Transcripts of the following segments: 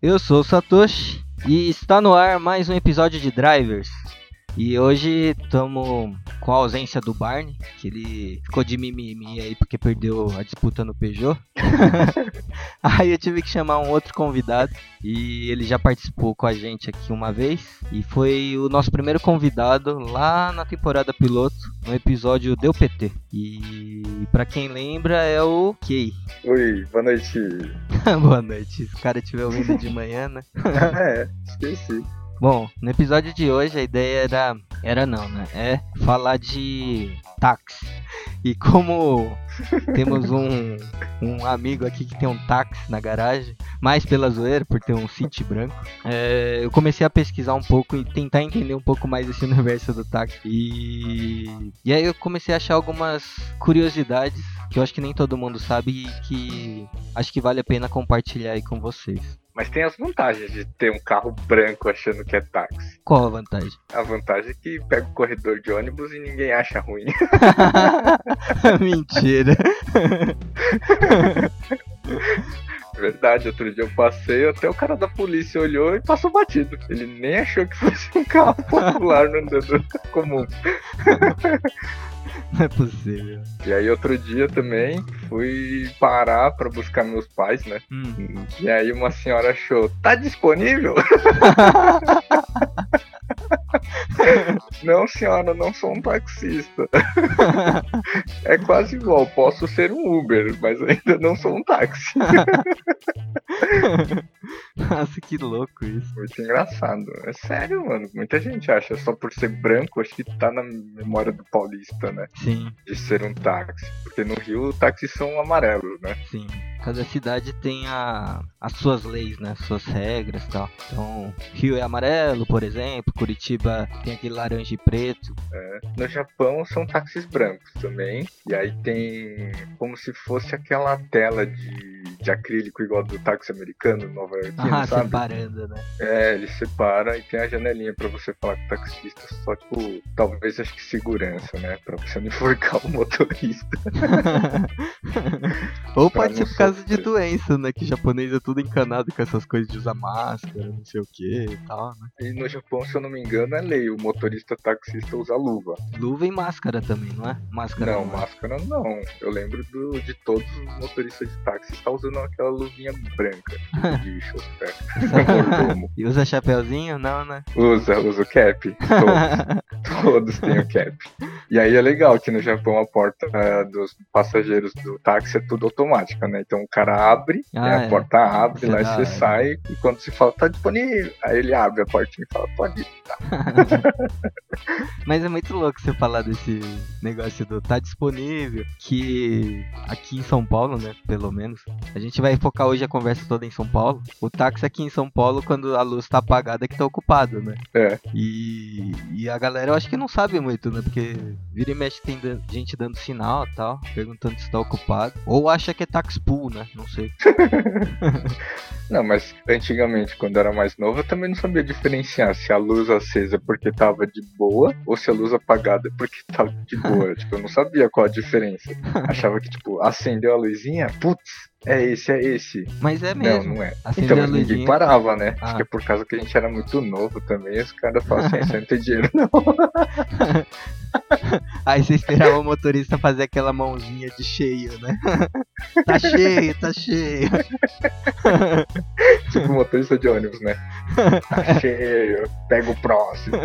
Eu sou o Satoshi e está no ar mais um episódio de Drivers. E hoje estamos com a ausência do Barney, que ele ficou de mimimi aí porque perdeu a disputa no Peugeot. aí eu tive que chamar um outro convidado e ele já participou com a gente aqui uma vez e foi o nosso primeiro convidado lá na temporada piloto, no episódio Deu PT. E para quem lembra é o Kay. Oi, boa noite. boa noite. Se o cara estiver ouvindo de manhã, né? é, esqueci. Bom, no episódio de hoje a ideia era. Era não, né? É falar de táxi. E como temos um, um amigo aqui que tem um táxi na garagem, mais pela zoeira, por ter um City branco, é, eu comecei a pesquisar um pouco e tentar entender um pouco mais esse universo do táxi. E, e aí eu comecei a achar algumas curiosidades que eu acho que nem todo mundo sabe e que acho que vale a pena compartilhar aí com vocês. Mas tem as vantagens de ter um carro branco achando que é táxi. Qual a vantagem? A vantagem é que pega o corredor de ônibus e ninguém acha ruim. Mentira. Verdade, outro dia eu passei, até o cara da polícia olhou e passou batido. Ele nem achou que fosse um carro popular no andador comum. Não é possível. E aí outro dia também fui parar para buscar meus pais, né? Hum. E aí uma senhora achou, tá disponível? não, senhora, não sou um taxista. é quase igual, posso ser um Uber, mas ainda não sou um táxi. Nossa, que louco isso. Muito engraçado. É sério, mano. Muita gente acha só por ser branco, acho que tá na memória do paulista, né? Sim. De ser um táxi. Porque no Rio, táxis são amarelos, né? Sim. Cada cidade tem a, as suas leis, né? Suas regras e tal. Então, Rio é amarelo, por exemplo. Curitiba tem aquele laranja e preto. É. No Japão são táxis brancos também. E aí tem como se fosse aquela tela de, de acrílico igual do táxi americano, Nova York. Ah, sabe? separando, né? É, ele separa e tem a janelinha pra você falar com o taxista. Só, tipo, talvez acho que segurança, né? Pra você não enforcar o motorista. Ou pode ser por causa de doença, né? Que japonês é tudo encanado com essas coisas de usar máscara, não sei o que e tal, né? E no Japão, se eu não me engano, é lei. O motorista taxista usa luva. Luva e máscara também, não é? Máscara não, não máscara é. não. Eu lembro do, de todos os motoristas de táxi estar usando aquela luvinha branca de chofé. e usa chapéuzinho? Não, né? Usa, usa o cap. Todos, todos têm o cap. E aí é legal que no Japão a porta uh, dos passageiros do táxi é tudo automática, né? Então o cara abre, ah, a é. porta abre, você lá dá, você é. sai, e quando você fala, tá disponível, aí ele abre a portinha e fala, pode ir. Tá. Mas é muito louco você falar desse negócio do tá disponível, que aqui em São Paulo, né, pelo menos, a gente vai focar hoje a conversa toda em São Paulo. O táxi aqui em São Paulo, quando a luz tá apagada, é que tá ocupado, né? É. E, e a galera eu acho que não sabe muito, né? Porque vira e mexe tem gente dando sinal e tal, perguntando se tá ocupado. Ou acha que é táxi pool, né? Não sei. não, mas antigamente, quando eu era mais novo, eu também não sabia diferenciar se a luz acesa é porque tava de boa ou se a luz apagada é porque tava de boa. tipo, eu não sabia qual a diferença. Achava que, tipo, acendeu a luzinha, putz, é esse, é esse. Mas é mesmo. Não, não é. então, mas ninguém parava, né? Ah. Acho que é por causa que a gente era muito novo também. Os caras falam assim, você não tem dinheiro, não. Aí você esperava o motorista fazer aquela mãozinha de cheio, né? tá cheio, tá cheio. tipo motorista de ônibus, né? Tá cheio, pega o próximo.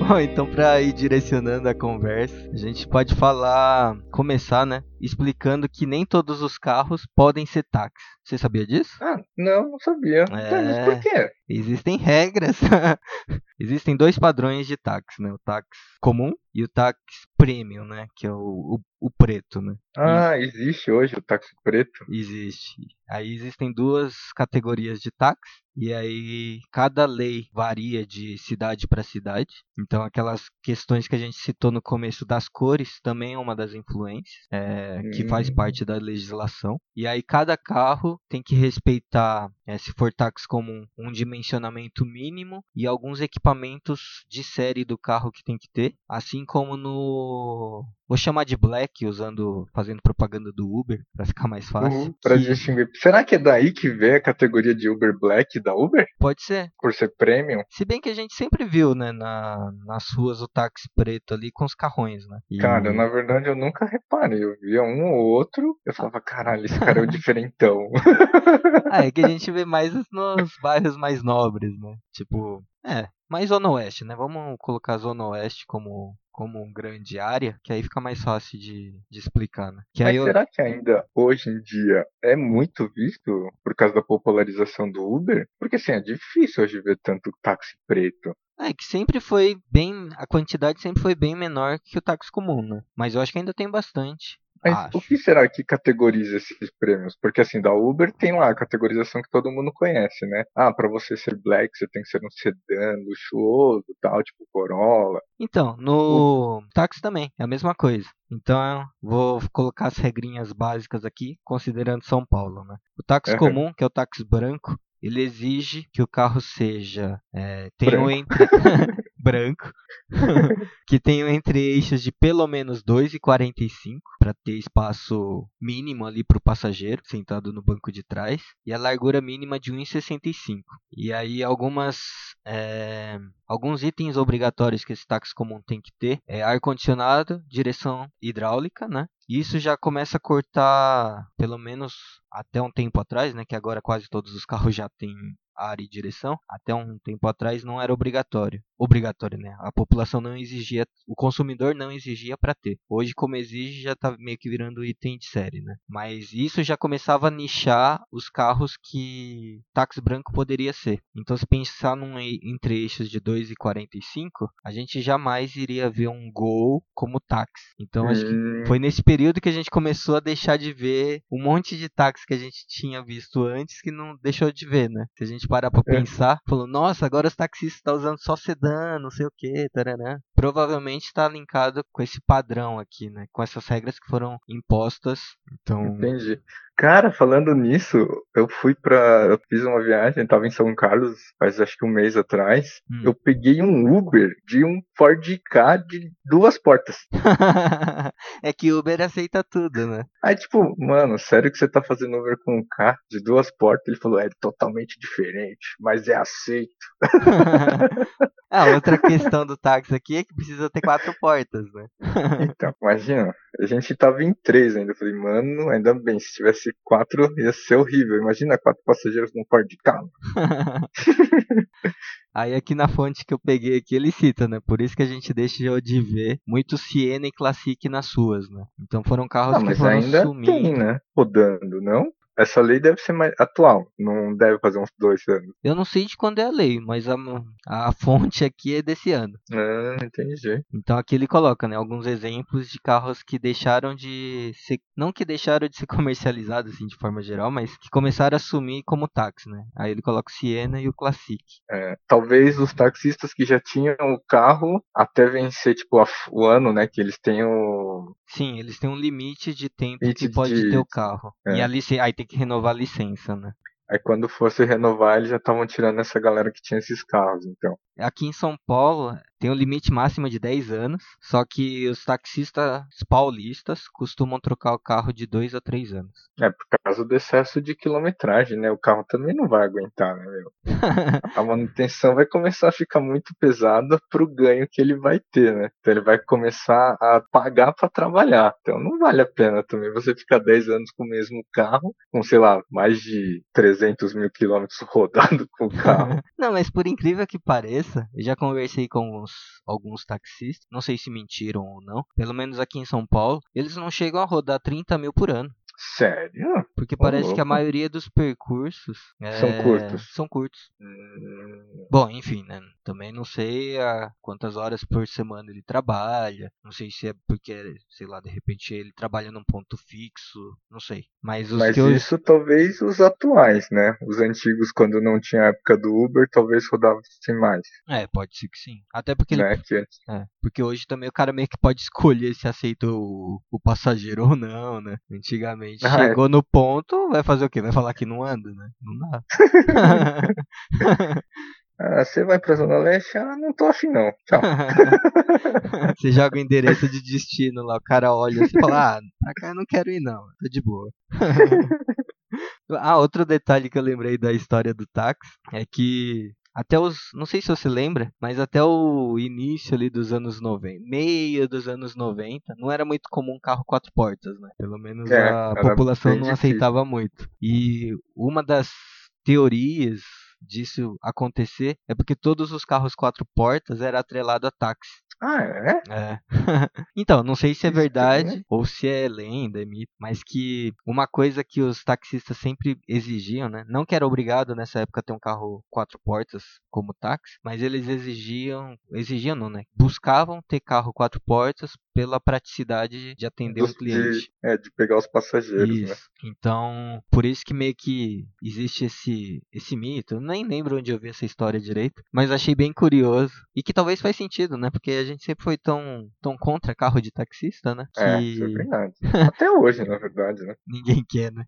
Bom, então para ir direcionando a conversa, a gente pode falar, começar, né, explicando que nem todos os carros podem ser táxi. Você sabia disso? Ah, não, não sabia. É... Mas por quê? Existem regras. Existem dois padrões de táxi, né? O táxi comum e o táxi premium, né? Que é o, o, o preto, né? Ah, e... existe hoje o táxi preto? Existe. Aí existem duas categorias de táxi e aí cada lei varia de cidade para cidade. Então aquelas questões que a gente citou no começo das cores também é uma das influências é, hum. que faz hum. parte da legislação. E aí cada carro tem que respeitar, é, se for táxi comum, um dimensionamento mínimo e alguns equipamentos de série do carro que tem que ter, assim como no Vou chamar de Black usando, fazendo propaganda do Uber para ficar mais fácil. Uhum, pra que... distinguir. Será que é daí que vem a categoria de Uber Black da Uber? Pode ser. Por ser premium? Se bem que a gente sempre viu, né, na, nas ruas o táxi preto ali com os carrões, né? E... Cara, na verdade eu nunca reparei. Eu via um ou outro, eu falava, caralho, esse cara é o diferentão. ah, é que a gente vê mais nos bairros mais nobres, né? Tipo, é, mais Zona Oeste, né? Vamos colocar a Zona Oeste como, como uma grande área, que aí fica mais fácil de, de explicar, né? Que Mas eu... será que ainda hoje em dia é muito visto por causa da popularização do Uber? Porque assim, é difícil hoje ver tanto táxi preto. É que sempre foi bem. A quantidade sempre foi bem menor que o táxi comum, né? Mas eu acho que ainda tem bastante. Mas Acho. o que será que categoriza esses prêmios? Porque assim, da Uber tem lá a categorização que todo mundo conhece, né? Ah, para você ser black, você tem que ser um sedã luxuoso, tal, tipo Corolla. Então, no o... táxi também, é a mesma coisa. Então, vou colocar as regrinhas básicas aqui, considerando São Paulo, né? O táxi uhum. comum, que é o táxi branco, ele exige que o carro seja é, tenha um entre branco que tenha entre eixos de pelo menos 2,45 para ter espaço mínimo ali para o passageiro sentado no banco de trás e a largura mínima de 1,65 e aí algumas é, alguns itens obrigatórios que esse táxi comum tem que ter é ar condicionado direção hidráulica né? Isso já começa a cortar, pelo menos até um tempo atrás, né, que agora quase todos os carros já têm área e direção, até um tempo atrás não era obrigatório. Obrigatório, né? A população não exigia, o consumidor não exigia para ter. Hoje, como exige, já tá meio que virando item de série, né? Mas isso já começava a nichar os carros que táxi branco poderia ser. Então, se pensar num entre eixos de 2,45, a gente jamais iria ver um Gol como táxi. Então, acho que hum. foi nesse período que a gente começou a deixar de ver um monte de táxi que a gente tinha visto antes que não deixou de ver, né? Se a gente parar pra é. pensar, falou, nossa, agora os taxistas estão tá usando só sedã, não sei o que, taranã. Provavelmente está linkado com esse padrão aqui, né? Com essas regras que foram impostas. Então. Entendi. Cara, falando nisso, eu fui pra. Eu fiz uma viagem, tava em São Carlos faz acho que um mês atrás. Hum. Eu peguei um Uber de um Ford K de duas portas. é que Uber aceita tudo, né? Aí, tipo, mano, sério que você tá fazendo Uber com um K de duas portas? Ele falou, é totalmente diferente, mas é aceito. ah, outra questão do táxi aqui é que precisa ter quatro portas, né? então, imagina, a gente tava em três ainda. Eu falei, mano, ainda bem, se tivesse quatro, ia ser horrível. Imagina quatro passageiros num Ford Ka. Aí aqui na fonte que eu peguei aqui ele cita, né? Por isso que a gente deixa de ver muito Siena e Classic nas ruas, né? Então foram carros ah, que foram ainda sumindo. Tem, né? Rodando, não? Essa lei deve ser mais atual, não deve fazer uns dois anos. Eu não sei de quando é a lei, mas a, a fonte aqui é desse ano. Ah, entendi. Então aqui ele coloca, né, alguns exemplos de carros que deixaram de ser, não que deixaram de ser comercializados assim de forma geral, mas que começaram a assumir como táxi, né? Aí ele coloca o Siena e o Classic. É, talvez os taxistas que já tinham o carro até vencer tipo a, o ano, né, que eles têm o Sim, eles têm um limite de tempo limite que pode de... ter o carro. É. E ali aí tem que renovar a licença, né? Aí quando fosse renovar, eles já estavam tirando essa galera que tinha esses carros, então. Aqui em São Paulo tem um limite máximo de 10 anos, só que os taxistas paulistas costumam trocar o carro de 2 a 3 anos. É, por causa do excesso de quilometragem, né? O carro também não vai aguentar, né, meu? a manutenção vai começar a ficar muito pesada pro ganho que ele vai ter, né? Então ele vai começar a pagar para trabalhar. Então não vale a pena também você ficar 10 anos com o mesmo carro, com, sei lá, mais de 300 mil quilômetros rodado com o carro. não, mas por incrível que pareça, eu já conversei com alguns alguns taxistas, não sei se mentiram ou não, pelo menos aqui em São Paulo, eles não chegam a rodar 30 mil por ano. Sério? Porque parece oh, que a maioria dos percursos são é... curtos. São curtos. Hum... Bom, enfim, né? Também não sei a quantas horas por semana ele trabalha. Não sei se é porque, sei lá, de repente ele trabalha num ponto fixo. Não sei. Mas, os Mas que eu... isso talvez os atuais, né? Os antigos, quando não tinha a época do Uber, talvez rodassem mais. É, pode ser que sim. Até porque ele... Né? Que... É, porque hoje também o cara meio que pode escolher se aceita o, o passageiro ou não, né? Antigamente. Ah, é. Chegou é. no ponto, vai fazer o quê? Vai falar que não anda, né? Não dá. Ah, você vai pra Zona Leste? Ah, não tô afim não. Tchau. você joga o endereço de destino lá, o cara olha e fala, ah, pra cá eu não quero ir não, tô de boa. ah, outro detalhe que eu lembrei da história do táxi é que até os, não sei se você lembra, mas até o início ali dos anos 90, meio dos anos 90, não era muito comum carro quatro portas, né? Pelo menos é, a população não difícil. aceitava muito. E uma das teorias disso acontecer é porque todos os carros quatro portas eram atrelados a táxi. Ah, é? É. então, não sei se é verdade ou se é lenda, é mito, mas que uma coisa que os taxistas sempre exigiam, né? Não que era obrigado nessa época ter um carro quatro portas como táxi, mas eles exigiam, exigiam não, né? Buscavam ter carro quatro portas pela praticidade de atender o um cliente. De, é, de pegar os passageiros, né? isso. né? Então, por isso que meio que existe esse, esse mito. Eu nem lembro onde eu vi essa história direito, mas achei bem curioso. E que talvez faz sentido, né? Porque a gente sempre foi tão, tão contra carro de taxista, né? É, que... É, verdade. Até hoje, na verdade, né? Ninguém quer, né?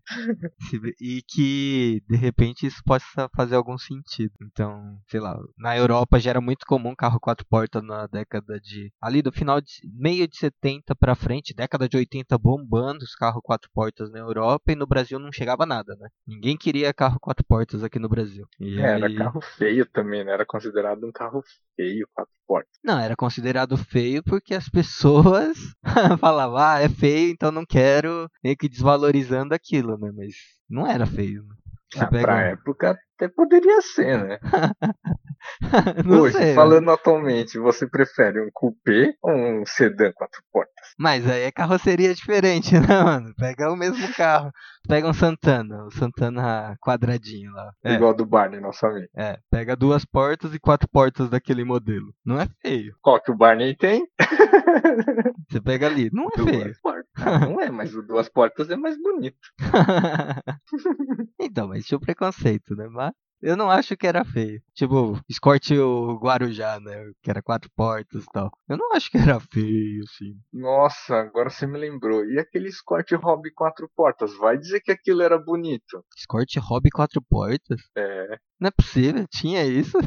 e que, de repente, isso possa fazer algum sentido. Então, sei lá, na Europa já era muito comum carro quatro portas na década de... Ali do final de... meio de 70 para frente, década de 80 bombando os carros quatro portas na Europa e no Brasil não chegava nada, né? Ninguém queria carro quatro portas aqui no Brasil. E é, aí... Era carro feio também, né? Era considerado um carro feio, quatro portas. Não, era considerado feio porque as pessoas falavam, ah, é feio, então não quero, meio que desvalorizando aquilo, né? Mas não era feio, né? Você ah, pega... Pra época até poderia ser, né? Hoje, sei, falando mano. atualmente, você prefere um coupé ou um sedã quatro portas? Mas aí é carroceria diferente, né, mano? Pega o mesmo carro. Pega um Santana, o Santana quadradinho lá. É. Igual do Barney, nosso amigo. É, pega duas portas e quatro portas daquele modelo. Não é feio. Qual que o Barney tem? Você pega ali, não é duas feio. Portas. Não é, mas o duas portas é mais bonito. então, mas tinha o preconceito, né? Mas eu não acho que era feio. Tipo, Escort o Guarujá, né? Que era quatro portas e tal. Eu não acho que era feio, assim. Nossa, agora você me lembrou. E aquele Escort Hobby quatro portas? Vai dizer que aquilo era bonito. Escort Hobby quatro portas? É. Não é possível, tinha isso?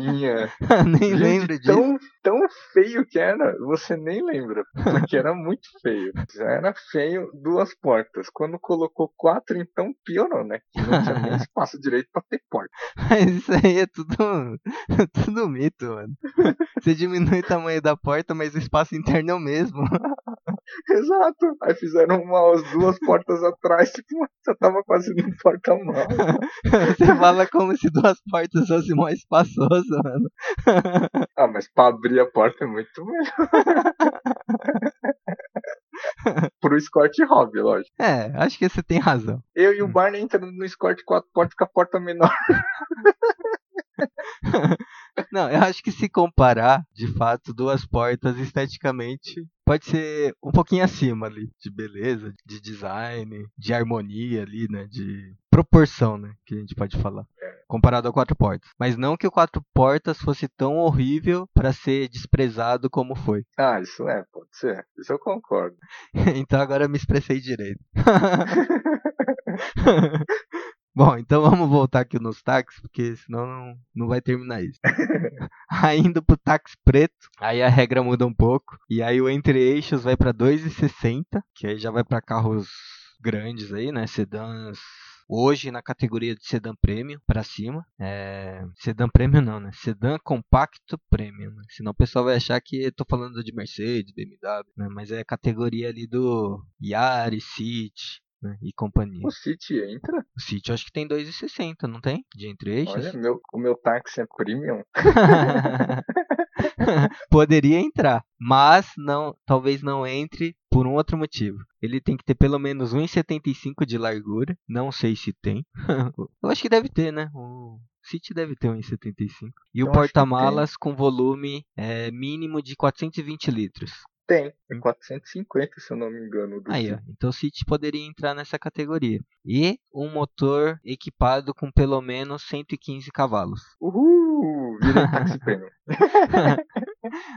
Tinha. nem Gente, lembro disso. Tão, tão feio que era, você nem lembra. Porque era muito feio. Já era feio duas portas. Quando colocou quatro, então piorou, né? Que não tinha nem espaço direito pra ter porta. Mas isso aí é tudo, tudo mito, mano. Você diminui o tamanho da porta, mas o espaço interno é o mesmo. Exato. Aí fizeram umas duas portas atrás, tipo, já tava quase no porta-mal. Você fala como se duas portas fossem mais espaçoso, mano. ah, mas pra abrir a porta é muito melhor. Pro Escort Hobby, lógico. É, acho que você tem razão. Eu e o hum. Barney entrando no Escort 4 portas com a porta menor. Não, eu acho que se comparar, de fato, duas portas esteticamente, pode ser um pouquinho acima ali, de beleza, de design, de harmonia ali, né, de proporção, né, que a gente pode falar, comparado a quatro portas. Mas não que o quatro portas fosse tão horrível para ser desprezado como foi. Ah, isso é, pode ser. Isso eu concordo. então agora eu me expressei direito. Bom, então vamos voltar aqui nos táxis, porque senão não, não vai terminar isso. aí indo pro táxi preto, aí a regra muda um pouco. E aí o entre-eixos vai para 2,60, que aí já vai para carros grandes aí, né? Sedãs hoje na categoria de sedã premium para cima. É... Sedã premium não, né? Sedã compacto premium. Né? Senão o pessoal vai achar que eu tô falando de Mercedes, BMW, né? Mas é a categoria ali do Yaris, City, né, e companhia. O City entra? O City eu acho que tem 2,60, não tem? De entre eixos? Olha, meu, o meu táxi é premium. Poderia entrar, mas não, talvez não entre por um outro motivo. Ele tem que ter pelo menos 1,75 de largura. Não sei se tem. eu acho que deve ter, né? O City deve ter 1,75. E eu o porta-malas com volume é, mínimo de 420 litros. Tem, é 450 se eu não me engano. Aí, ó, então o City poderia entrar nessa categoria. E um motor equipado com pelo menos 115 cavalos. Uhul! Virei premium.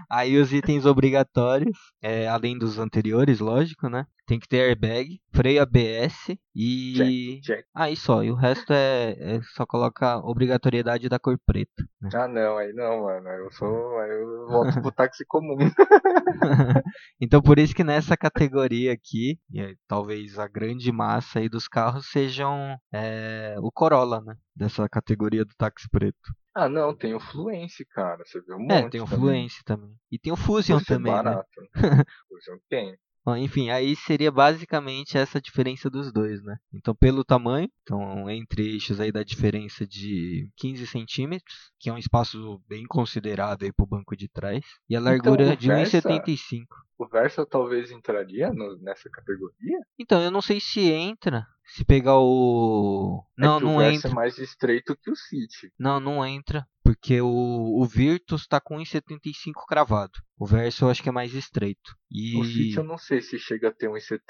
Aí os itens obrigatórios, é, além dos anteriores, lógico, né? Tem que ter airbag, freio ABS e. Check, check. Aí só, e o resto é, é só coloca obrigatoriedade da cor preta. Né? Ah não, aí não, mano. Eu sou. Aí eu volto pro táxi comum. então por isso que nessa categoria aqui, e talvez a grande massa aí dos carros sejam é, o Corolla, né? Dessa categoria do táxi preto. Ah, não, tem o Fluence, cara. Você viu um É, monte tem o também. Fluence também. E tem o Fusion Custa também, né? barato. Fusion tem. Enfim, aí seria basicamente essa diferença dos dois, né? Então, pelo tamanho, então entre eixos aí da diferença de 15 centímetros, que é um espaço bem considerável aí pro banco de trás, e a largura Então, de Versa- 1,75. O Versa talvez entraria no- nessa categoria? Então, eu não sei se entra, se pegar o... Não, é que não o Versa entra. é mais estreito que o City. Não, não entra, porque o, o Virtus tá com 1,75 cravado. O Verso eu acho que é mais estreito. E... O City eu não sei se chega a ter 1,75.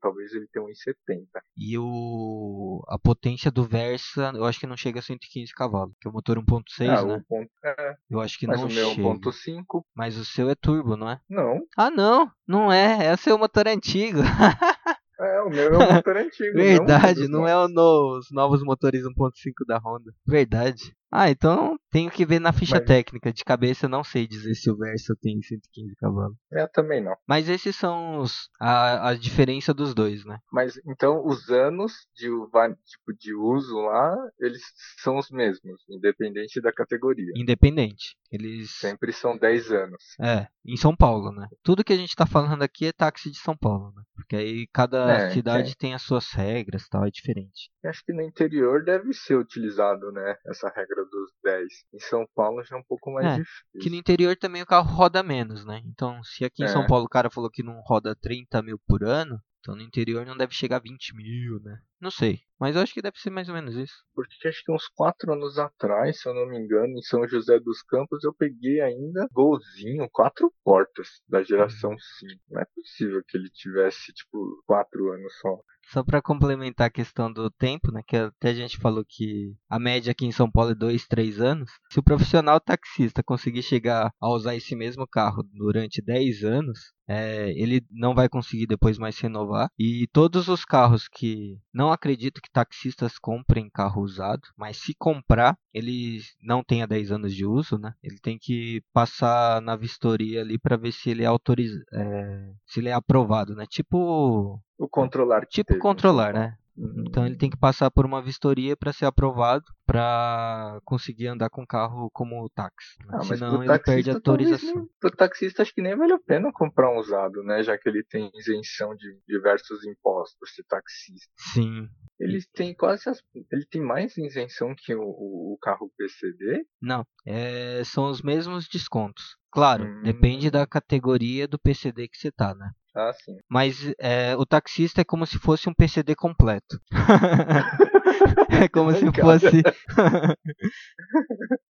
Talvez ele tenha 1,70. E o a potência do Versa, eu acho que não chega a 115 cavalos, que é o motor 1.6, ah, né? ponto... É, Eu acho que mas não o meu é chega. 1.5. Mas o seu é turbo, não é? Não. Ah, não, não é, é o seu motor antigo. É, o meu é um motor antigo. Verdade, não, não é os novos motores 1.5 da Honda. Verdade. Ah, então tenho que ver na ficha Mas- técnica. De cabeça eu não sei dizer se o Versa tem 115 cavalos. É, também não. Mas esses são os, a, a diferença dos dois, né? Mas então os anos de, tipo, de uso lá, eles são os mesmos, independente da categoria. Independente. Eles. Sempre são 10 anos. É, em São Paulo, né? Tudo que a gente tá falando aqui é táxi de São Paulo, né? Porque aí cada É, cidade tem as suas regras tal, é diferente. E Acho que no interior deve ser utilizado, né? Essa regra dos 10. Em São Paulo já é um pouco mais É, difícil. Que no interior também o carro roda menos, né? Então, se aqui em É. São Paulo o cara falou que não roda 30 mil por ano, então no interior não deve chegar a 20 mil, né? Não sei. Mas eu acho que deve ser mais ou menos isso. Porque acho que uns 4 anos atrás, se eu não me engano, em São José dos Campos, eu peguei ainda golzinho, quatro portas da geração 5. Não é possível que ele tivesse, tipo, 4 anos só. Só pra complementar a questão do tempo, né? Que até a gente falou que a média aqui em São Paulo é 2, 3 anos. Se o profissional taxista conseguir chegar a usar esse mesmo carro durante 10 anos, é, ele não vai conseguir depois mais renovar. E todos os carros que não acredito que taxistas comprem carro usado, mas se comprar, ele não tenha 10 anos de uso, né? Ele tem que passar na vistoria ali para ver se ele é autorizado, se ele é aprovado, né? Tipo O controlar Tipo teve em controlar, né? Então ele tem que passar por uma vistoria para ser aprovado para conseguir andar com o carro como táxi. né? Ah, mas Senão ele perde autorização. nem- Pro taxista acho que nem vale a pena comprar um usado, né? Já que ele tem isenção de diversos impostos ser taxista. Sim. Ele tem quase as... Ele tem mais isenção que o, o- o carro PCD? Não, é, são os mesmos descontos. Claro, Hum. depende da categoria do PCD que você tá, né? Ah, sim. Mas é, o taxista é como se fosse um PCD completo. é como se fosse.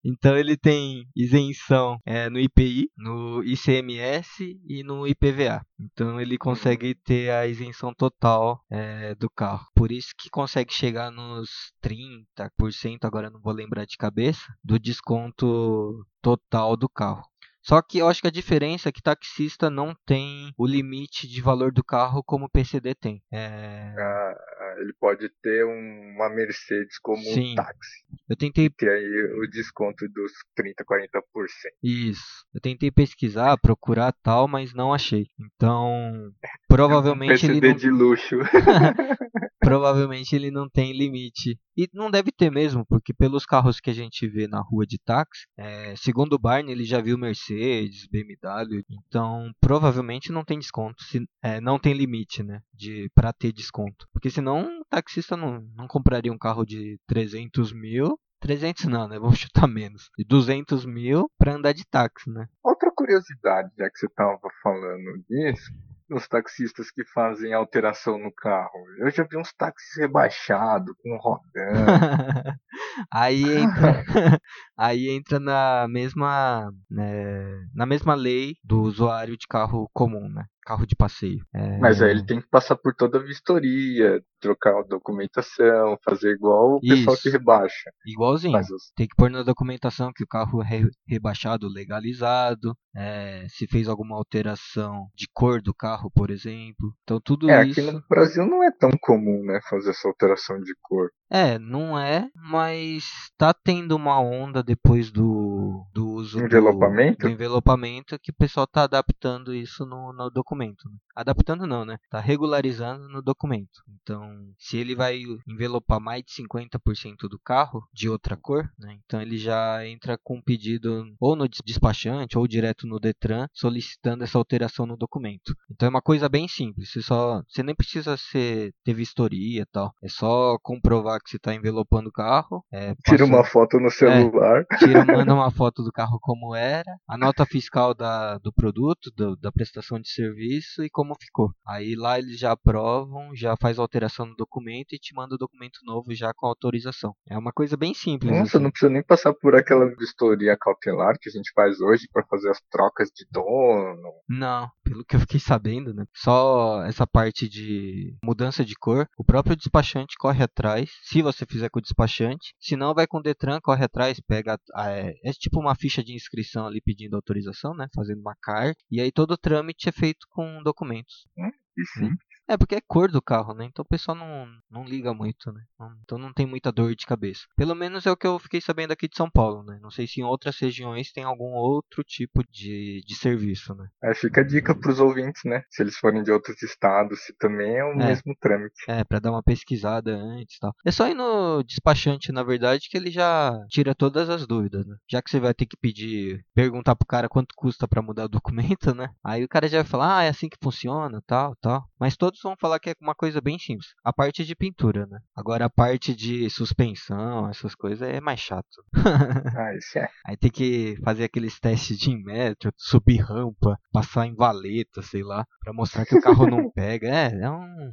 então ele tem isenção é, no IPI, no ICMS e no IPVA. Então ele consegue ter a isenção total é, do carro. Por isso que consegue chegar nos 30%, agora não vou lembrar de cabeça, do desconto total do carro. Só que eu acho que a diferença é que taxista não tem o limite de valor do carro como o PCD tem. É, Ah, ah, ele pode ter um- uma Mercedes como Sim. um táxi. eu tentei Que aí o desconto dos 30, 40%. isso, eu tentei pesquisar, procurar tal, mas não achei. Então, provavelmente ele PCD não, de luxo. provavelmente ele não tem limite. E não deve ter mesmo, porque pelos carros que a gente vê na rua de táxi, é, segundo o Barney, ele já viu Mercedes, BMW, então provavelmente não tem desconto, se, é, não tem limite, né, de para ter desconto. Porque senão o taxista não, não compraria um carro de 300 mil 300 não, né? Vamos chutar menos. De 200 mil pra andar de táxi, né? Outra curiosidade, já que você estava falando disso, os taxistas que fazem alteração no carro. Eu já vi uns táxis rebaixados, com rodando. aí entra, aí entra na mesma, né, na mesma lei do usuário de carro comum, né? Carro de passeio. É, Mas aí ele tem que passar por toda a vistoria trocar a documentação, fazer igual o pessoal Isso. que rebaixa. Igualzinho. Os- Tem que pôr na documentação que o carro é re- rebaixado, legalizado, é, se fez alguma alteração de cor do carro, por exemplo. Então tudo É, isso. aqui no Brasil não é tão comum, né, fazer essa alteração de cor. É, não é, mas tá tendo uma onda depois do, do uso do- Envelopamento? do, envelopamento que o pessoal tá adaptando isso no, no documento. Né? Adaptando não, né? Tá regularizando no documento. Então, se ele vai envelopar mais de 50% do carro de outra cor, né? Então ele já entra com um pedido ou no des- despachante ou direto no Detran solicitando essa alteração no documento. Então é uma coisa bem simples. Você só, você nem precisa ser ter vistoria e tal. É só comprovar que você está envelopando o carro. É, Tira uma foto no celular. tira, manda uma foto do carro como era, a nota fiscal da, do produto, do- da prestação de serviço e como ficou. Aí lá eles já aprovam, já faz alteração no documento e te manda o documento novo já com autorização. É uma coisa bem simples. Nossa, assim. não precisa nem passar por aquela vistoria cautelar que a gente faz hoje pra fazer as trocas de dono. Não, pelo que eu fiquei sabendo, né? Só essa parte de mudança de cor, o próprio despachante corre atrás, se você fizer com o despachante. Se não, vai com o Detran, corre atrás, pega. a- É, é tipo uma ficha de inscrição ali pedindo autorização, né? Fazendo uma carta. E aí todo o trâmite é feito com documentos. E sim. É, porque é cor do carro, né? Então o pessoal não, não liga muito, né? Então não tem muita dor de cabeça. Pelo menos é o que eu fiquei sabendo aqui de São Paulo, né? Não sei se em outras regiões tem algum outro tipo de, de serviço, né? Aí fica a dica pros ouvintes, né? Se eles forem de outros estados, se também é o É. mesmo trâmite. É, pra dar uma pesquisada antes e tal. É só ir no despachante, na verdade, que ele já tira todas as dúvidas, né? Já que você vai ter que pedir, perguntar pro cara quanto custa pra mudar o documento, né? Aí o cara já vai falar, ah, é assim que funciona, tal, tal. Mas todos vão falar que é uma coisa bem simples. A parte de pintura, né? Agora a parte de suspensão, essas coisas é mais chato. Ah, isso é. Aí tem que fazer aqueles testes de metro, subir rampa, passar em valeta, sei lá, pra mostrar que o carro não pega. É, é um.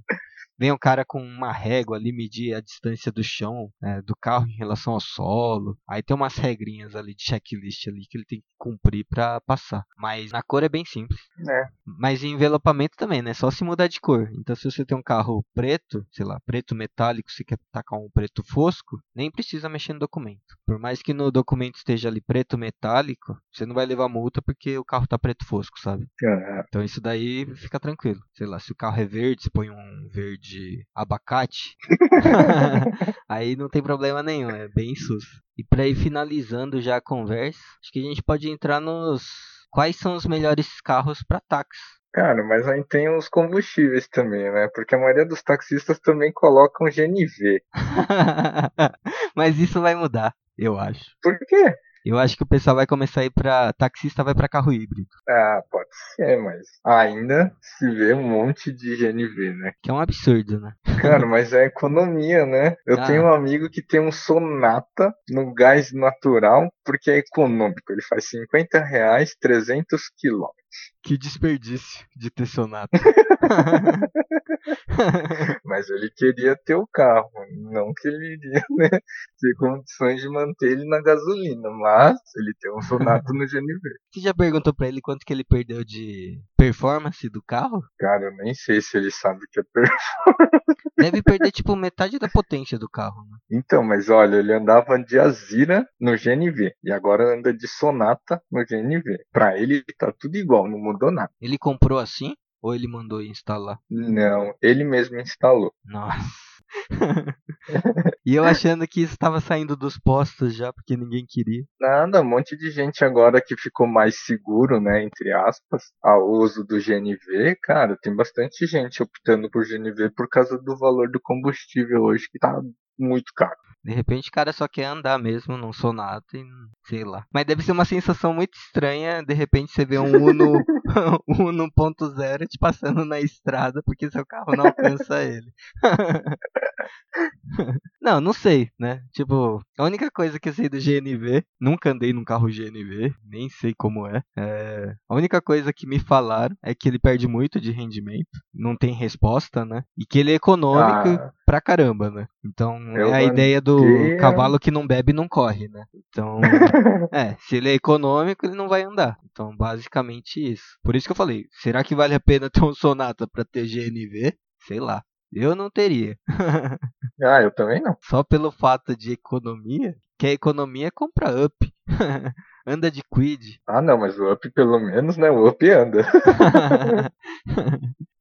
Vem um cara com uma régua ali medir a distância do chão, é, do carro em relação ao solo. Aí tem umas regrinhas ali de checklist ali que ele tem que cumprir pra passar. Mas na cor é bem simples. É. Mas em envelopamento também, né? Só se mudar de cor. Então se você tem um carro preto, sei lá, preto metálico, você quer tacar um preto fosco, nem precisa mexer no documento. Por mais que no documento esteja ali preto metálico, você não vai levar multa porque o carro tá preto fosco, sabe? Ah, Então isso daí fica tranquilo. Sei lá, se o carro é verde, você põe um verde abacate, aí não tem problema nenhum, é bem sus. E pra ir finalizando já a conversa, acho que a gente pode entrar nos quais são os melhores carros para táxi. Cara, mas aí tem os combustíveis também, né? Porque a maioria dos taxistas também colocam GNV. Mas isso vai mudar, eu acho. Por quê? Eu acho que o pessoal vai começar a ir pra. Taxista vai pra carro híbrido. Ah, pode ser, mas ainda se vê um monte de GNV, né? Que é um absurdo, né? Cara, mas é economia, né? Eu Ah. tenho um amigo que tem um Sonata no gás natural porque é econômico. Ele faz 50 reais, 300 quilômetros. Que desperdício de ter Sonata. Mas ele queria ter o carro, não que ele iria né, ter condições de manter ele na gasolina, mas ele tem um Sonata no GNV. Você já perguntou pra ele quanto que ele perdeu de performance do carro? Cara, eu nem sei se ele sabe o que é per... Deve perder tipo metade da potência do carro, né? Então, mas olha, ele andava de Azira no GNV e agora anda de Sonata no GNV. Pra ele tá tudo igual, não mudou nada. Ele comprou assim ou ele mandou instalar? Não, ele mesmo instalou. Nossa. e eu achando que isso estava saindo dos postos já porque ninguém queria. Nada, um monte de gente agora que ficou mais seguro, né, entre aspas, ao uso do GNV, cara, tem bastante gente optando por GNV por causa do valor do combustível hoje que tá muito caro. De repente o cara só quer andar mesmo num Sonata e sei lá. Mas deve ser uma sensação muito estranha, de repente você vê um Uno, Uno 1.0 te passando na estrada porque seu carro não alcança ele. não, não sei, né? Tipo, a única coisa que eu sei do GNV, nunca andei num carro GNV, nem sei como é. é. A única coisa que me falaram é que ele perde muito de rendimento, não tem resposta, né? E que ele é econômico Ah. pra caramba, né? Então é a ideia do andei- cavalo que não bebe não corre, né? Então, é, se ele é econômico, ele não vai andar. Então, basicamente isso. Por isso que eu falei, será que vale a pena ter um Sonata pra ter GNV? Sei lá. Eu não teria. ah, eu também não. Só pelo fato de economia, que a economia compra up. anda de quid. Ah, não, mas o up pelo menos, né? O up anda.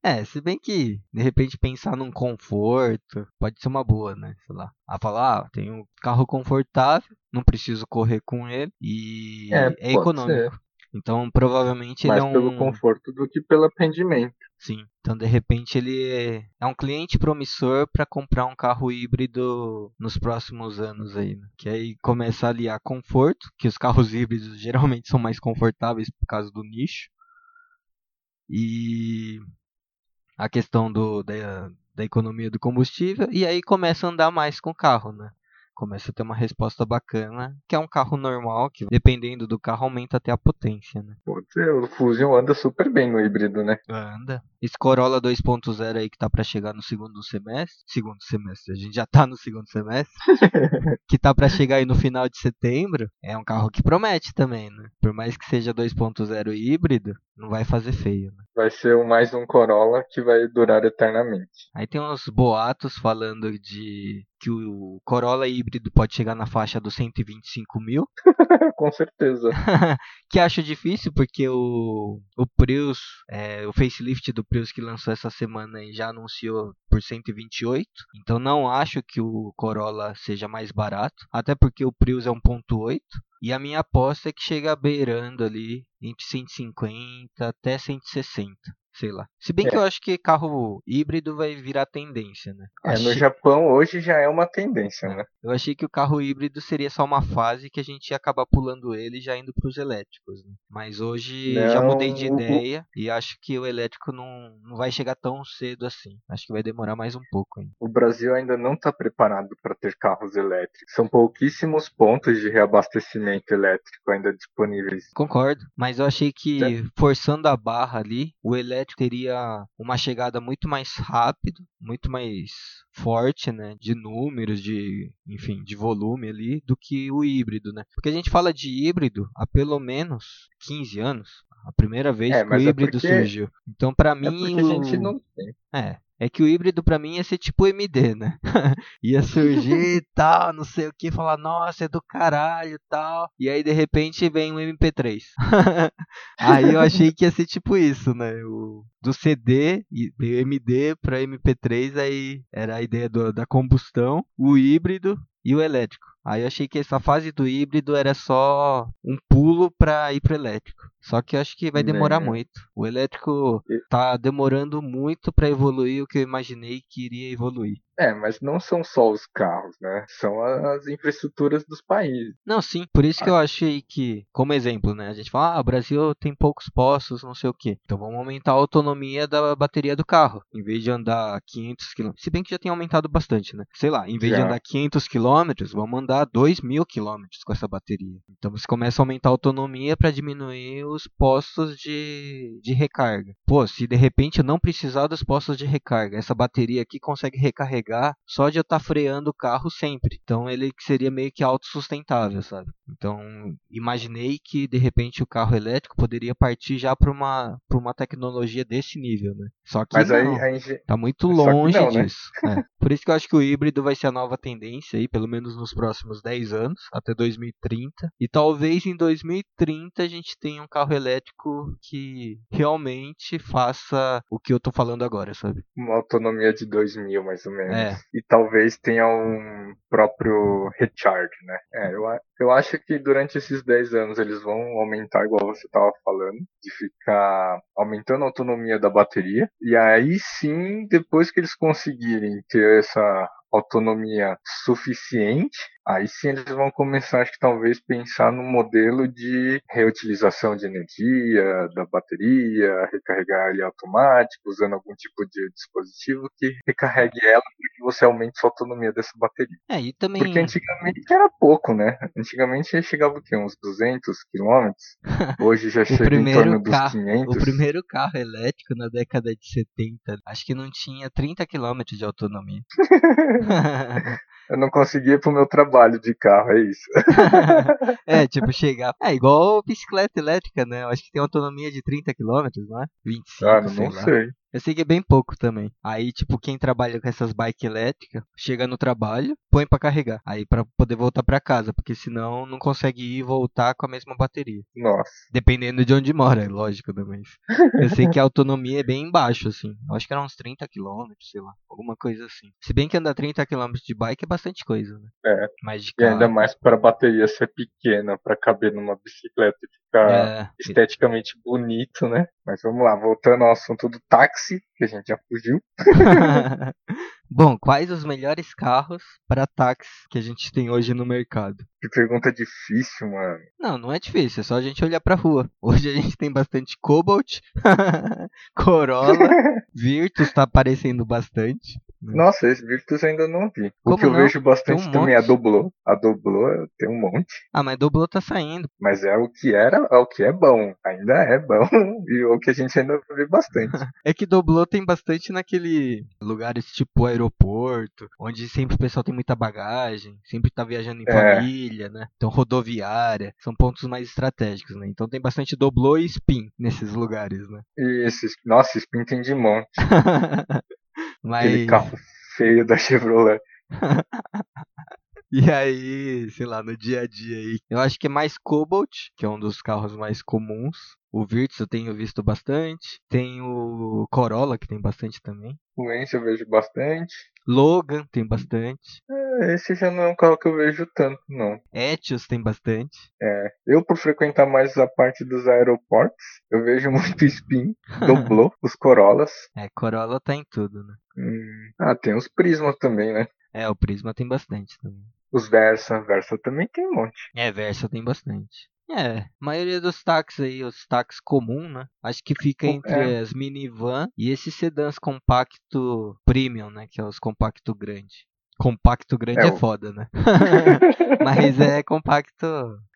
é, se bem que de repente pensar num conforto pode ser uma boa, né? Sei lá. A falar, ah, tem um carro confortável, não preciso correr com ele e é, é econômico. Ser. Então, provavelmente Mais ele é um. pelo conforto do que pelo atendimento. Sim. Então, de repente, ele é, é um cliente promissor para comprar um carro híbrido nos próximos anos aí, né? Que aí começa a aliar conforto, que os carros híbridos geralmente são mais confortáveis por causa do nicho. E a questão do, da, da economia do combustível. E aí começa a andar mais com o carro, né? Começa a ter uma resposta bacana, que é um carro normal, que dependendo do carro aumenta até a potência, né? Putz, o Fusion anda super bem no híbrido, né? Anda. Esse Corolla 2.0 aí que tá para chegar no segundo semestre, segundo semestre, a gente já tá no segundo semestre, que tá para chegar aí no final de setembro, é um carro que promete também, né? Por mais que seja 2.0 híbrido, não vai fazer feio, né? Vai ser mais um Corolla que vai durar eternamente. Aí tem uns boatos falando de que o Corolla híbrido pode chegar na faixa dos 125 mil. Com certeza. que acho difícil porque o, o Prius, é, o facelift do Prius que lançou essa semana aí já anunciou por 128. Então não acho que o Corolla seja mais barato. Até porque o Prius é 1.8. E a minha aposta é que chega beirando ali entre 150 até 160 sei lá. Se bem é. que eu acho que carro híbrido vai virar tendência, né? É, no Japão hoje já é uma tendência, é. né? Eu achei que o carro híbrido seria só uma fase que a gente ia acabar pulando ele já indo para os elétricos, né? Mas hoje não, já mudei de ideia o... e acho que o elétrico não, não vai chegar tão cedo assim. Acho que vai demorar mais um pouco ainda. O Brasil ainda não está preparado para ter carros elétricos. São pouquíssimos pontos de reabastecimento elétrico ainda disponíveis. Concordo, mas eu achei que é. forçando a barra ali, o elétrico teria uma chegada muito mais rápido, muito mais forte, né, de números, de, enfim, de volume ali do que o híbrido, né? Porque a gente fala de híbrido há pelo menos 15 anos, a primeira vez é, que o é híbrido é porque... surgiu. Então, para mim, é o... a gente não tem. É, é que o híbrido para mim ia ser tipo MD, né? ia surgir e tal, não sei o que, falar, nossa, é do caralho e tal. E aí de repente vem um MP3. aí eu achei que ia ser tipo isso, né? O, do CD e do MD para MP3, aí era a ideia do, da combustão, o híbrido e o elétrico. Aí eu achei que essa fase do híbrido era só um pulo para ir pro elétrico. Só que eu acho que vai demorar é. muito. O elétrico tá demorando muito para evoluir o que eu imaginei que iria evoluir. É, mas não são só os carros, né? São as infraestruturas dos países. Não, sim. Por isso que eu achei que, como exemplo, né? A gente fala, ah, o Brasil tem poucos postos, não sei o quê. Então vamos aumentar a autonomia da bateria do carro. Em vez de andar 500 km. Se bem que já tem aumentado bastante, né? Sei lá, em vez já. de andar 500 km, vamos andar 2 mil km com essa bateria. Então você começa a aumentar a autonomia para diminuir os postos de, de recarga. Pô, se de repente eu não precisar dos postos de recarga, essa bateria aqui consegue recarregar carregar só de eu estar tá freando o carro sempre. Então ele seria meio que autossustentável, sabe? Então imaginei que de repente o carro elétrico poderia partir já para uma, uma tecnologia desse nível, né? Só que Mas não, aí, aí, tá muito longe não, né? disso. Né? É. Por isso que eu acho que o híbrido vai ser a nova tendência aí, pelo menos nos próximos 10 anos, até 2030. E talvez em 2030 a gente tenha um carro elétrico que realmente faça o que eu tô falando agora, sabe? Uma autonomia de 2000 mais ou menos. É. E talvez tenha um próprio recharge, né? É, eu, eu acho que durante esses 10 anos eles vão aumentar, igual você estava falando, de ficar aumentando a autonomia da bateria. E aí sim, depois que eles conseguirem ter essa autonomia suficiente, Aí sim eles vão começar, acho que talvez, pensar no modelo de reutilização de energia, da bateria, recarregar ele automático, usando algum tipo de dispositivo que recarregue ela para que você aumente a autonomia dessa bateria. É, e também... Porque antigamente era pouco, né? Antigamente chegava o quê? Uns 200 quilômetros? Hoje já chega em torno dos 500. O primeiro carro elétrico na década de 70, acho que não tinha 30 quilômetros de autonomia. Eu não conseguia ir pro meu trabalho de carro, é isso. é, tipo, chegar. É igual bicicleta elétrica, né? Eu acho que tem autonomia de 30 km, não é? 25, ah, não sei. Eu sei que é bem pouco também. Aí, tipo, quem trabalha com essas bikes elétricas, chega no trabalho, põe para carregar. Aí para poder voltar para casa, porque senão não consegue ir e voltar com a mesma bateria. Nossa. Dependendo de onde mora, é lógico, né? Mas eu sei que a autonomia é bem embaixo, assim. Eu acho que era uns 30 km, sei lá. Alguma coisa assim. Se bem que andar 30 km de bike é bastante coisa, né? É. Mas. E ainda mais para a bateria ser pequena, para caber numa bicicleta e ficar é. esteticamente bonito, né? Mas vamos lá, voltando ao assunto do táxi, que a gente já fugiu. Bom, quais os melhores carros para táxi que a gente tem hoje no mercado? Que pergunta difícil, mano. Não, não é difícil, é só a gente olhar pra rua. Hoje a gente tem bastante Cobalt, Corolla, Virtus tá aparecendo bastante. Né? Nossa, esse Virtus ainda não vi. Como o que eu vejo bastante um também é a Doblô. A Doblô tem um monte. Ah, mas Doblô tá saindo. Mas é o que era, é o que é bom. Ainda é bom. E o que a gente ainda vê bastante. é que Doblô tem bastante naquele lugares tipo aeroporto, onde sempre o pessoal tem muita bagagem, sempre tá viajando em é. família, né? Então rodoviária, são pontos mais estratégicos, né? Então tem bastante Doblô e Spin nesses lugares, né? E esses, nossa, Spin tem de monte. Mas... Aquele carro feio da Chevrolet. E aí, sei lá, no dia a dia aí, eu acho que é mais Cobalt, que é um dos carros mais comuns. O Virtus eu tenho visto bastante. Tem o Corolla, que tem bastante também. O Ence eu vejo bastante. Logan tem bastante. É, esse já não é um carro que eu vejo tanto, não. Etios tem bastante. É, eu por frequentar mais a parte dos aeroportos, eu vejo muito Spin, Doblô, os Corollas. É, Corolla tá em tudo, né? Hum. Ah, tem os Prisma também, né? É, o Prisma tem bastante também. Os Versa, Versa também tem um monte. É, Versa tem bastante. É, a maioria dos táxis aí, os táxis comum, né? Acho que fica entre é. as minivan e esses sedãs compacto premium, né? Que é os compacto grande. Compacto grande é, é foda, né? Mas é compacto.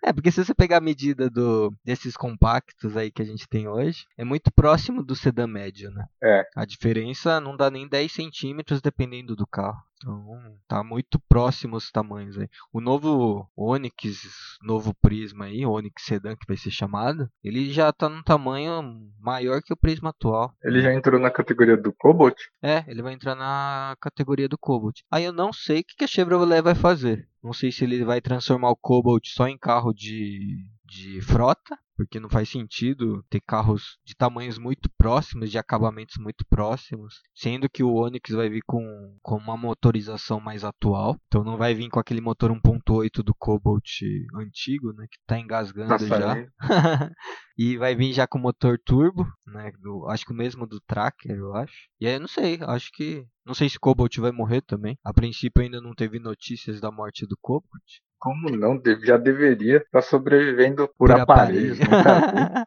É, porque se você pegar a medida do, desses compactos aí que a gente tem hoje, é muito próximo do sedã médio, né? É. A diferença não dá nem 10 centímetros dependendo do carro. Então, tá muito próximo os tamanhos aí. O novo Onix, novo Prisma aí, Onix Sedan que vai ser chamado, ele já tá num tamanho maior que o Prisma atual. Ele já entrou na categoria do Cobalt? É, ele vai entrar na categoria do Cobalt. Aí eu não sei o que a Chevrolet vai fazer. Não sei se ele vai transformar o Cobalt só em carro de, de frota porque não faz sentido ter carros de tamanhos muito próximos, de acabamentos muito próximos, sendo que o Onix vai vir com, com uma motorização mais atual, então não vai vir com aquele motor 1.8 do Cobalt antigo, né, que está engasgando tá já. e vai vir já com motor turbo, né, do, acho que o mesmo do Tracker, eu acho. E aí eu não sei, acho que não sei se o Cobalt vai morrer também. A princípio ainda não teve notícias da morte do Cobalt. Como não? Já deveria estar tá sobrevivendo por, por aparelhos. aparelhos.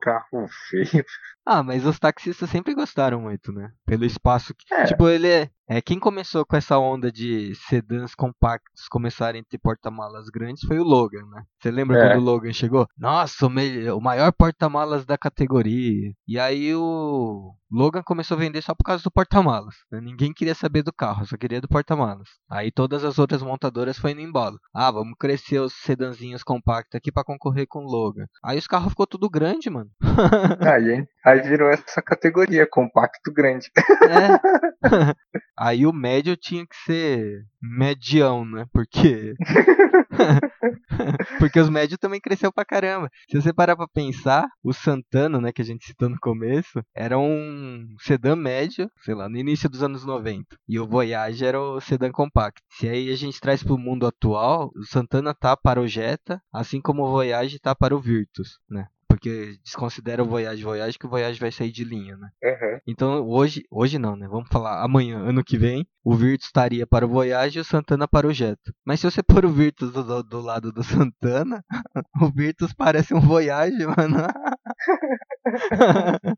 Carro feio. Ah, mas os taxistas sempre gostaram muito, né? Pelo espaço que. É. Tipo, ele é. É, quem começou com essa onda de sedãs compactos começarem a ter porta-malas grandes foi o Logan, né? Você lembra é. quando o Logan chegou? Nossa, o, me... o maior porta-malas da categoria. E aí o Logan começou a vender só por causa do porta-malas. Né? Ninguém queria saber do carro, só queria do porta-malas. Aí todas as outras montadoras foram indo embalo. Ah, vamos crescer os sedanzinhos compactos aqui para concorrer com o Logan. Aí os carros ficou tudo grande, mano. aí, aí virou essa categoria, compacto grande. É. Aí o médio tinha que ser medião, né? Porque. Porque os médios também cresceu pra caramba. Se você parar pra pensar, o Santana, né, que a gente citou no começo, era um sedã médio, sei lá, no início dos anos 90. E o Voyage era o sedã compacto. Se aí a gente traz pro mundo atual, o Santana tá para o Jetta, assim como o Voyage tá para o Virtus, né? Porque desconsidera o Voyage Voyage que o Voyage vai sair de linha, né? Uhum. Então hoje, hoje não, né? Vamos falar amanhã, ano que vem, o Virtus estaria para o Voyage e o Santana para o Jetta. Mas se você pôr o Virtus do, do lado do Santana, o Virtus parece um Voyage, mano.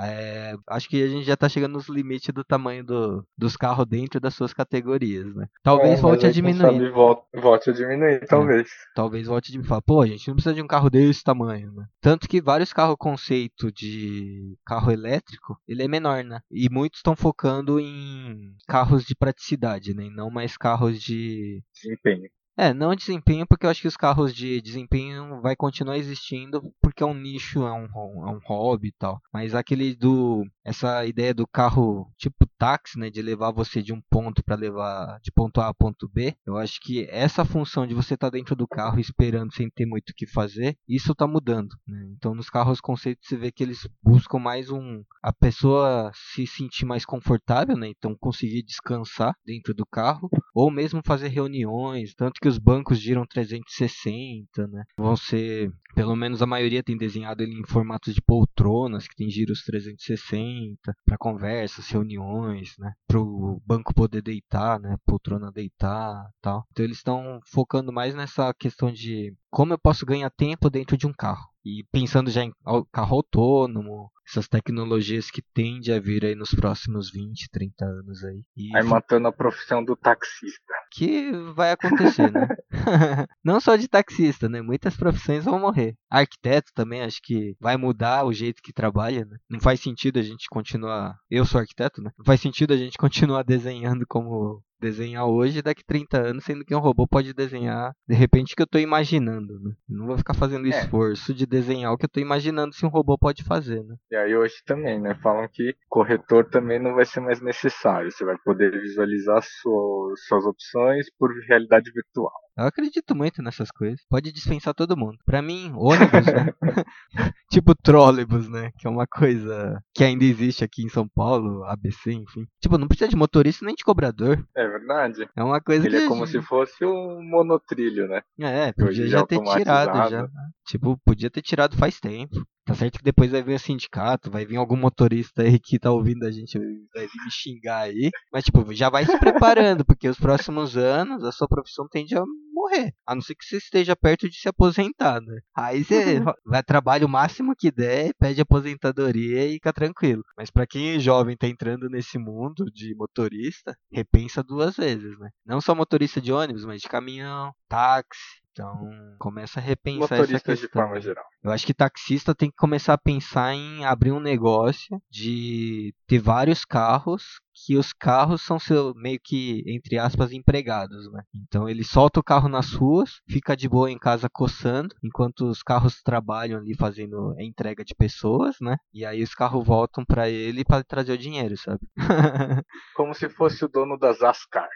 é, acho que a gente já tá chegando nos limites do tamanho do, dos carros dentro das suas categorias, né? Talvez é, volte a diminuir. Volte, volte a diminuir, talvez. É, talvez volte a diminuir. Fala, pô, a gente não precisa de um carro desse tamanho, né? Tanto que vários carros conceito de carro elétrico, ele é menor, né? E muitos estão focando em carros de praticidade, né? E não mais carros de desempenho. É, não desempenho, porque eu acho que os carros de desempenho vai continuar existindo, porque é um nicho, é um, é um hobby e tal. Mas aquele do. Essa ideia do carro tipo táxi, né? De levar você de um ponto para levar de ponto A a ponto B. Eu acho que essa função de você estar tá dentro do carro esperando sem ter muito o que fazer, isso tá mudando. Né? Então nos carros conceitos você vê que eles buscam mais um. a pessoa se sentir mais confortável, né? Então conseguir descansar dentro do carro. Ou mesmo fazer reuniões. Tanto que os bancos giram 360, né? Vão ser. Pelo menos a maioria tem desenhado ele em formatos de poltronas, que tem giros 360, para conversas, reuniões, né? Para o banco poder deitar, né? Poltrona deitar tal. Então eles estão focando mais nessa questão de como eu posso ganhar tempo dentro de um carro. E pensando já em carro autônomo, essas tecnologias que tendem a vir aí nos próximos 20, 30 anos aí. E aí matando a profissão do taxista. Que vai acontecer, né? Não só de taxista, né? Muitas profissões vão morrer. Arquiteto também, acho que vai mudar o jeito que trabalha, né? Não faz sentido a gente continuar. Eu sou arquiteto, né? Não faz sentido a gente continuar desenhando como desenhar hoje daqui 30 anos, sendo que um robô pode desenhar de repente o que eu estou imaginando, né? Não vou ficar fazendo é. esforço de desenhar o que eu estou imaginando se um robô pode fazer, né? E aí hoje também, né? Falam que corretor também não vai ser mais necessário. Você vai poder visualizar suas, suas opções por realidade virtual. Eu acredito muito nessas coisas. Pode dispensar todo mundo. Pra mim, ônibus, né? tipo trólebus, né? Que é uma coisa que ainda existe aqui em São Paulo, ABC, enfim. Tipo, não precisa de motorista nem de cobrador. É verdade. É uma coisa Ele que... é como se fosse um monotrilho, né? É, podia já ter tirado já. Tipo, podia ter tirado faz tempo. Tá certo que depois vai vir o sindicato, vai vir algum motorista aí que tá ouvindo a gente, vai vir me xingar aí. Mas, tipo, já vai se preparando, porque os próximos anos a sua profissão tende a morrer. A não ser que você esteja perto de se aposentar, né? Aí você uhum. vai trabalhar o máximo que der, pede aposentadoria e fica tranquilo. Mas para quem é jovem tá entrando nesse mundo de motorista, repensa duas vezes, né? Não só motorista de ônibus, mas de caminhão, táxi, então, começa a repensar Motoristas essa questão. de forma geral. Eu acho que taxista tem que começar a pensar em abrir um negócio de ter vários carros que os carros são seu, meio que, entre aspas, empregados, né? Então ele solta o carro nas ruas, fica de boa em casa coçando, enquanto os carros trabalham ali fazendo a entrega de pessoas, né? E aí os carros voltam para ele para trazer o dinheiro, sabe? Como se fosse o dono das Ascar.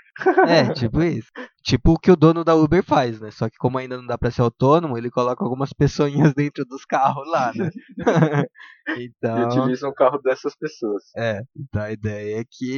É, tipo isso. Tipo o que o dono da Uber faz, né? Só que como ainda não dá para ser autônomo, ele coloca algumas pessoinhas dentro dos carros lá, né? então... E utiliza o carro dessas pessoas. É, então a ideia é que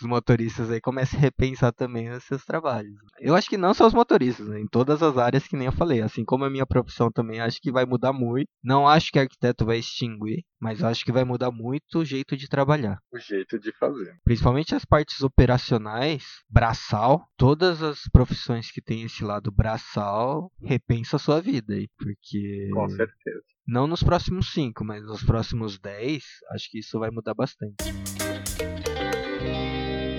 os motoristas aí comecem a repensar também os seus trabalhos. Eu acho que não só os motoristas, né? Em todas as áreas que nem eu falei. Assim como a minha profissão também, acho que vai mudar muito. Não acho que arquiteto vai extinguir, mas acho que vai mudar muito o jeito de trabalhar. O jeito de fazer. Principalmente as partes operacionais, braçal, todas as profissões que tem esse lado braçal, repensa a sua vida aí, porque Com certeza. Não nos próximos 5, mas nos próximos 10, acho que isso vai mudar bastante.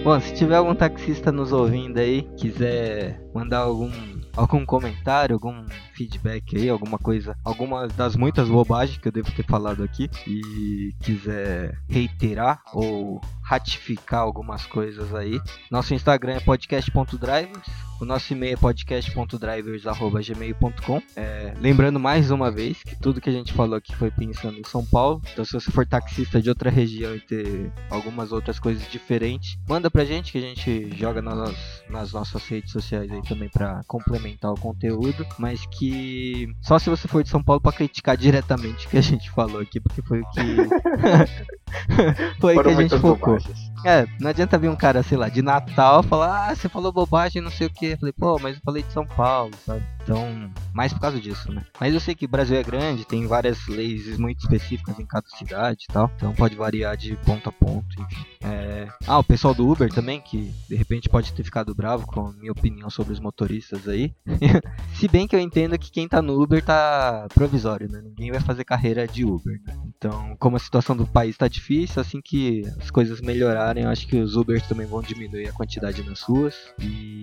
Bom, se tiver algum taxista nos ouvindo aí, quiser mandar algum algum comentário, algum feedback aí, alguma coisa, alguma das muitas bobagens que eu devo ter falado aqui e quiser reiterar ou ratificar algumas coisas aí, nosso Instagram é podcast.drivers, o nosso e-mail é podcast.drivers@gmail.com. É, lembrando mais uma vez que tudo que a gente falou aqui foi pensando em São Paulo. Então se você for taxista de outra região e ter algumas outras coisas diferentes, manda pra gente que a gente joga nas, nas nossas redes sociais aí também para complementar o conteúdo, mas que só se você for de São Paulo para criticar diretamente o que a gente falou aqui, porque foi o que foi o que a gente focou. Bobagens. É, não adianta vir um cara, sei lá, de Natal falar, ah, você falou bobagem, não sei o que. Eu falei, pô, mas eu falei de São Paulo, sabe? Então, mais por causa disso, né? Mas eu sei que o Brasil é grande, tem várias leis muito específicas em cada cidade e tal. Então pode variar de ponto a ponto, enfim. É... Ah, o pessoal do Uber também, que de repente pode ter ficado bravo com a minha opinião sobre os motoristas aí. Se bem que eu entendo que quem tá no Uber tá provisório, né? Ninguém vai fazer carreira de Uber, né? Então, como a situação do país tá difícil, assim que as coisas melhorarem, eu acho que os Ubers também vão diminuir a quantidade nas ruas. E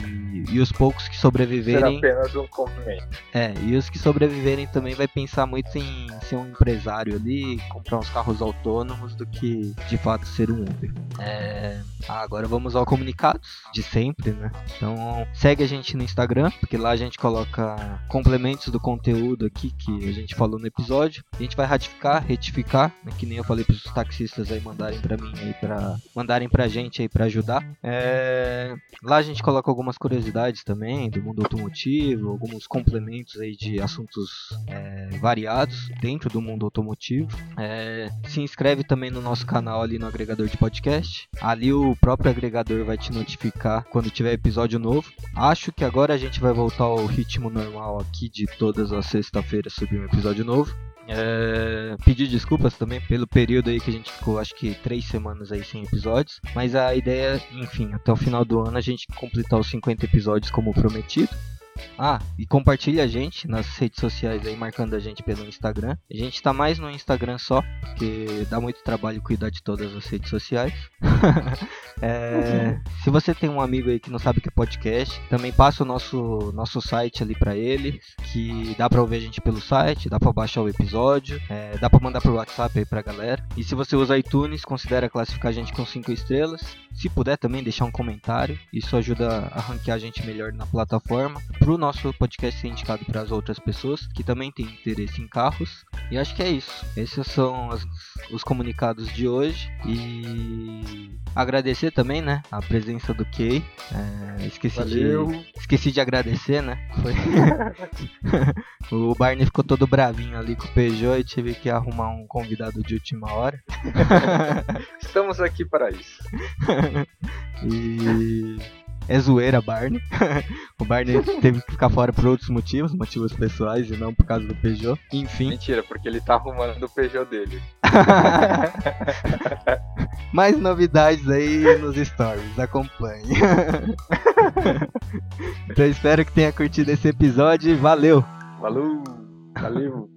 e os poucos que sobreviverem. Ser apenas um complemento. É, e os que sobreviverem também vai pensar muito em ser um empresário ali, comprar uns carros autônomos do que de fato ser um Uber. É... Ah, agora vamos ao comunicados de sempre, né? Então segue a gente no Instagram, porque lá a gente coloca complementos do conteúdo aqui que a gente falou no episódio. A gente vai ratificar, retificar, né? que nem eu falei para os taxistas aí mandarem para mim aí para mandarem pra gente aí para ajudar. É... Lá a gente coloca algumas curiosidades também do mundo automotivo, alguns complementos aí de assuntos é, variados dentro do mundo automotivo. É... Se inscreve também no nosso canal ali no agregador de podcast. Ali o próprio agregador vai te notificar quando tiver episódio novo. Acho que agora a gente vai voltar ao ritmo normal aqui de todas as sexta-feiras subir um episódio novo. É, pedir desculpas também pelo período aí que a gente ficou, acho que três semanas aí sem episódios. Mas a ideia, enfim, até o final do ano a gente completar os 50 episódios como prometido. Ah, e compartilha a gente nas redes sociais aí, marcando a gente pelo Instagram. A gente tá mais no Instagram só, porque dá muito trabalho cuidar de todas as redes sociais. é, se você tem um amigo aí que não sabe o que é podcast, também passa o nosso, nosso site ali para ele, que dá pra ouvir a gente pelo site, dá pra baixar o episódio, é, dá pra mandar pro WhatsApp aí pra galera. E se você usa iTunes, considera classificar a gente com 5 estrelas. Se puder também deixar um comentário, isso ajuda a ranquear a gente melhor na plataforma para o nosso podcast ser indicado para as outras pessoas que também têm interesse em carros. E acho que é isso. Esses são as, os comunicados de hoje. E agradecer também, né, a presença do Kay. É, esqueci, de, esqueci de agradecer, né? Foi... o Barney ficou todo bravinho ali com o Peugeot e tive que arrumar um convidado de última hora. Estamos aqui para isso. e é zoeira Barney. o Barney teve que ficar fora por outros motivos, motivos pessoais e não por causa do Peugeot. Enfim. Mentira, porque ele tá arrumando o Peugeot dele. Mais novidades aí nos stories, acompanhe. então espero que tenha curtido esse episódio valeu! Falou! Valeu!